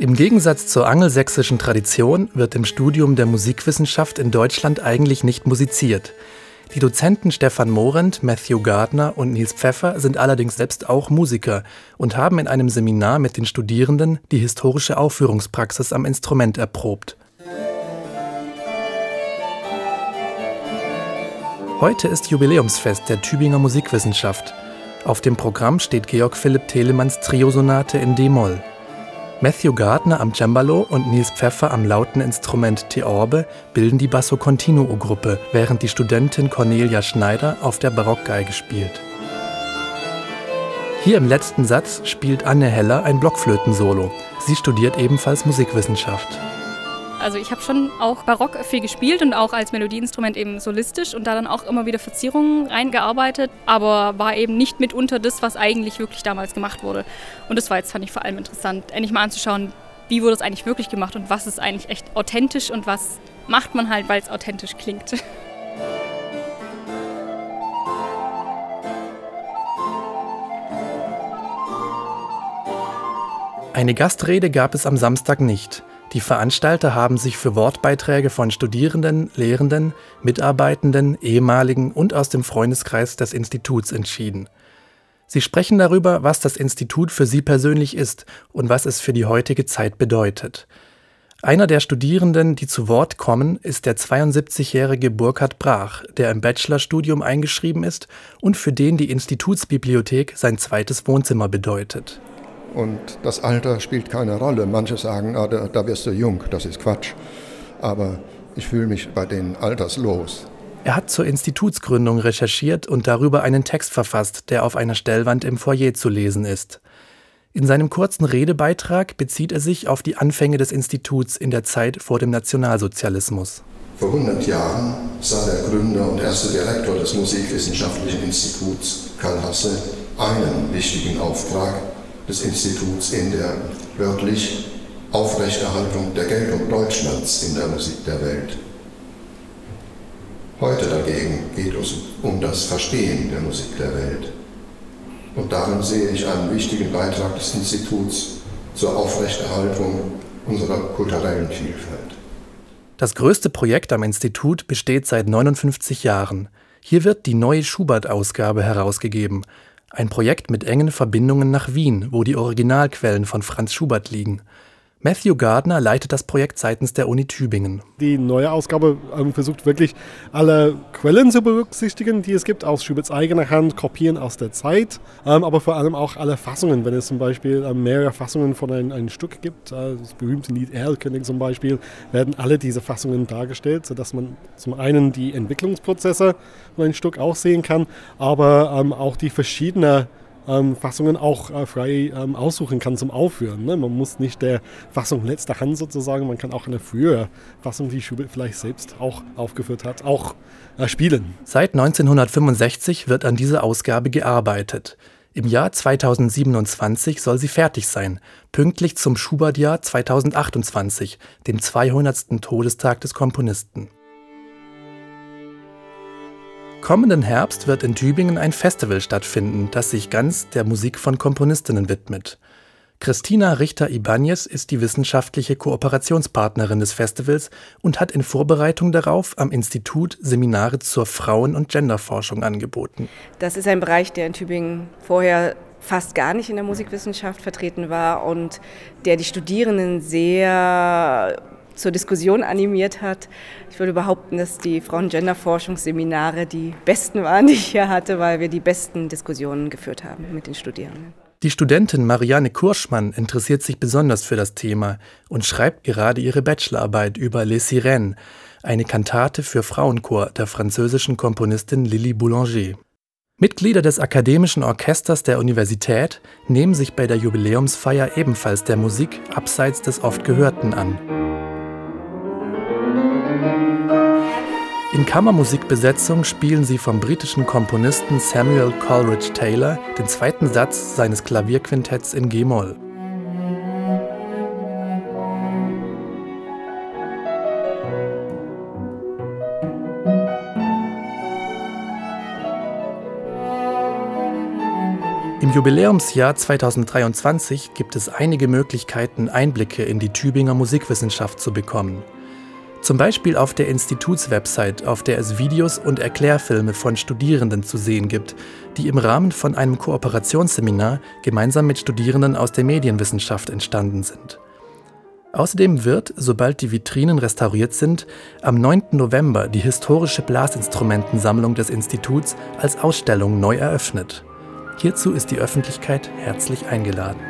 Im Gegensatz zur angelsächsischen Tradition wird im Studium der Musikwissenschaft in Deutschland eigentlich nicht musiziert. Die Dozenten Stefan Morent, Matthew Gardner und Nils Pfeffer sind allerdings selbst auch Musiker und haben in einem Seminar mit den Studierenden die historische Aufführungspraxis am Instrument erprobt. Heute ist Jubiläumsfest der Tübinger Musikwissenschaft. Auf dem Programm steht Georg Philipp Telemanns Triosonate in D-Moll. Matthew Gardner am Cembalo und Nils Pfeffer am lauten Instrument Theorbe bilden die Basso Continuo-Gruppe, während die Studentin Cornelia Schneider auf der Barockgeige spielt. Hier im letzten Satz spielt Anne Heller ein Blockflötensolo. Sie studiert ebenfalls Musikwissenschaft. Also ich habe schon auch barock viel gespielt und auch als Melodieinstrument eben solistisch und da dann auch immer wieder Verzierungen reingearbeitet, aber war eben nicht mitunter das, was eigentlich wirklich damals gemacht wurde. Und das war jetzt, fand ich vor allem interessant, endlich mal anzuschauen, wie wurde es eigentlich wirklich gemacht und was ist eigentlich echt authentisch und was macht man halt, weil es authentisch klingt. Eine Gastrede gab es am Samstag nicht. Die Veranstalter haben sich für Wortbeiträge von Studierenden, Lehrenden, Mitarbeitenden, ehemaligen und aus dem Freundeskreis des Instituts entschieden. Sie sprechen darüber, was das Institut für sie persönlich ist und was es für die heutige Zeit bedeutet. Einer der Studierenden, die zu Wort kommen, ist der 72-jährige Burkhard Brach, der im Bachelorstudium eingeschrieben ist und für den die Institutsbibliothek sein zweites Wohnzimmer bedeutet. Und das Alter spielt keine Rolle. Manche sagen, ah, da, da wirst du jung, das ist Quatsch. Aber ich fühle mich bei denen alterslos. Er hat zur Institutsgründung recherchiert und darüber einen Text verfasst, der auf einer Stellwand im Foyer zu lesen ist. In seinem kurzen Redebeitrag bezieht er sich auf die Anfänge des Instituts in der Zeit vor dem Nationalsozialismus. Vor 100 Jahren sah der Gründer und erste Direktor des Musikwissenschaftlichen Instituts, Karl Hasse, einen wichtigen Auftrag des Instituts in der wörtlich Aufrechterhaltung der Geltung Deutschlands in der Musik der Welt. Heute dagegen geht es um das Verstehen der Musik der Welt. Und darin sehe ich einen wichtigen Beitrag des Instituts zur Aufrechterhaltung unserer kulturellen Vielfalt. Das größte Projekt am Institut besteht seit 59 Jahren. Hier wird die neue Schubert-Ausgabe herausgegeben, ein Projekt mit engen Verbindungen nach Wien, wo die Originalquellen von Franz Schubert liegen. Matthew Gardner leitet das Projekt seitens der Uni Tübingen. Die neue Ausgabe ähm, versucht wirklich alle Quellen zu berücksichtigen, die es gibt, aus Schuberts eigener Hand, Kopien aus der Zeit, ähm, aber vor allem auch alle Fassungen. Wenn es zum Beispiel ähm, mehrere Fassungen von ein, einem Stück gibt, äh, das berühmte Lied Erlkönig zum Beispiel, werden alle diese Fassungen dargestellt, sodass man zum einen die Entwicklungsprozesse von einem Stück auch sehen kann, aber auch die verschiedenen ähm, Fassungen auch äh, frei ähm, aussuchen kann zum Aufführen. Ne? Man muss nicht der Fassung letzter Hand sozusagen, man kann auch eine frühere Fassung, die Schubert vielleicht selbst auch aufgeführt hat, auch äh, spielen. Seit 1965 wird an dieser Ausgabe gearbeitet. Im Jahr 2027 soll sie fertig sein, pünktlich zum Schubert-Jahr 2028, dem 200. Todestag des Komponisten. Kommenden Herbst wird in Tübingen ein Festival stattfinden, das sich ganz der Musik von Komponistinnen widmet. Christina Richter-Ibanez ist die wissenschaftliche Kooperationspartnerin des Festivals und hat in Vorbereitung darauf am Institut Seminare zur Frauen- und Genderforschung angeboten. Das ist ein Bereich, der in Tübingen vorher fast gar nicht in der Musikwissenschaft vertreten war und der die Studierenden sehr zur Diskussion animiert hat. Ich würde behaupten, dass die Frauen-Gender-Forschungsseminare die besten waren, die ich hier hatte, weil wir die besten Diskussionen geführt haben mit den Studierenden. Die Studentin Marianne Kurschmann interessiert sich besonders für das Thema und schreibt gerade ihre Bachelorarbeit über Les Sirènes, eine Kantate für Frauenchor der französischen Komponistin Lily Boulanger. Mitglieder des Akademischen Orchesters der Universität nehmen sich bei der Jubiläumsfeier ebenfalls der Musik abseits des oft Gehörten an. In Kammermusikbesetzung spielen sie vom britischen Komponisten Samuel Coleridge Taylor den zweiten Satz seines Klavierquintetts in G-Moll. Im Jubiläumsjahr 2023 gibt es einige Möglichkeiten, Einblicke in die Tübinger Musikwissenschaft zu bekommen. Zum Beispiel auf der Institutswebsite, auf der es Videos und Erklärfilme von Studierenden zu sehen gibt, die im Rahmen von einem Kooperationsseminar gemeinsam mit Studierenden aus der Medienwissenschaft entstanden sind. Außerdem wird, sobald die Vitrinen restauriert sind, am 9. November die historische Blasinstrumentensammlung des Instituts als Ausstellung neu eröffnet. Hierzu ist die Öffentlichkeit herzlich eingeladen.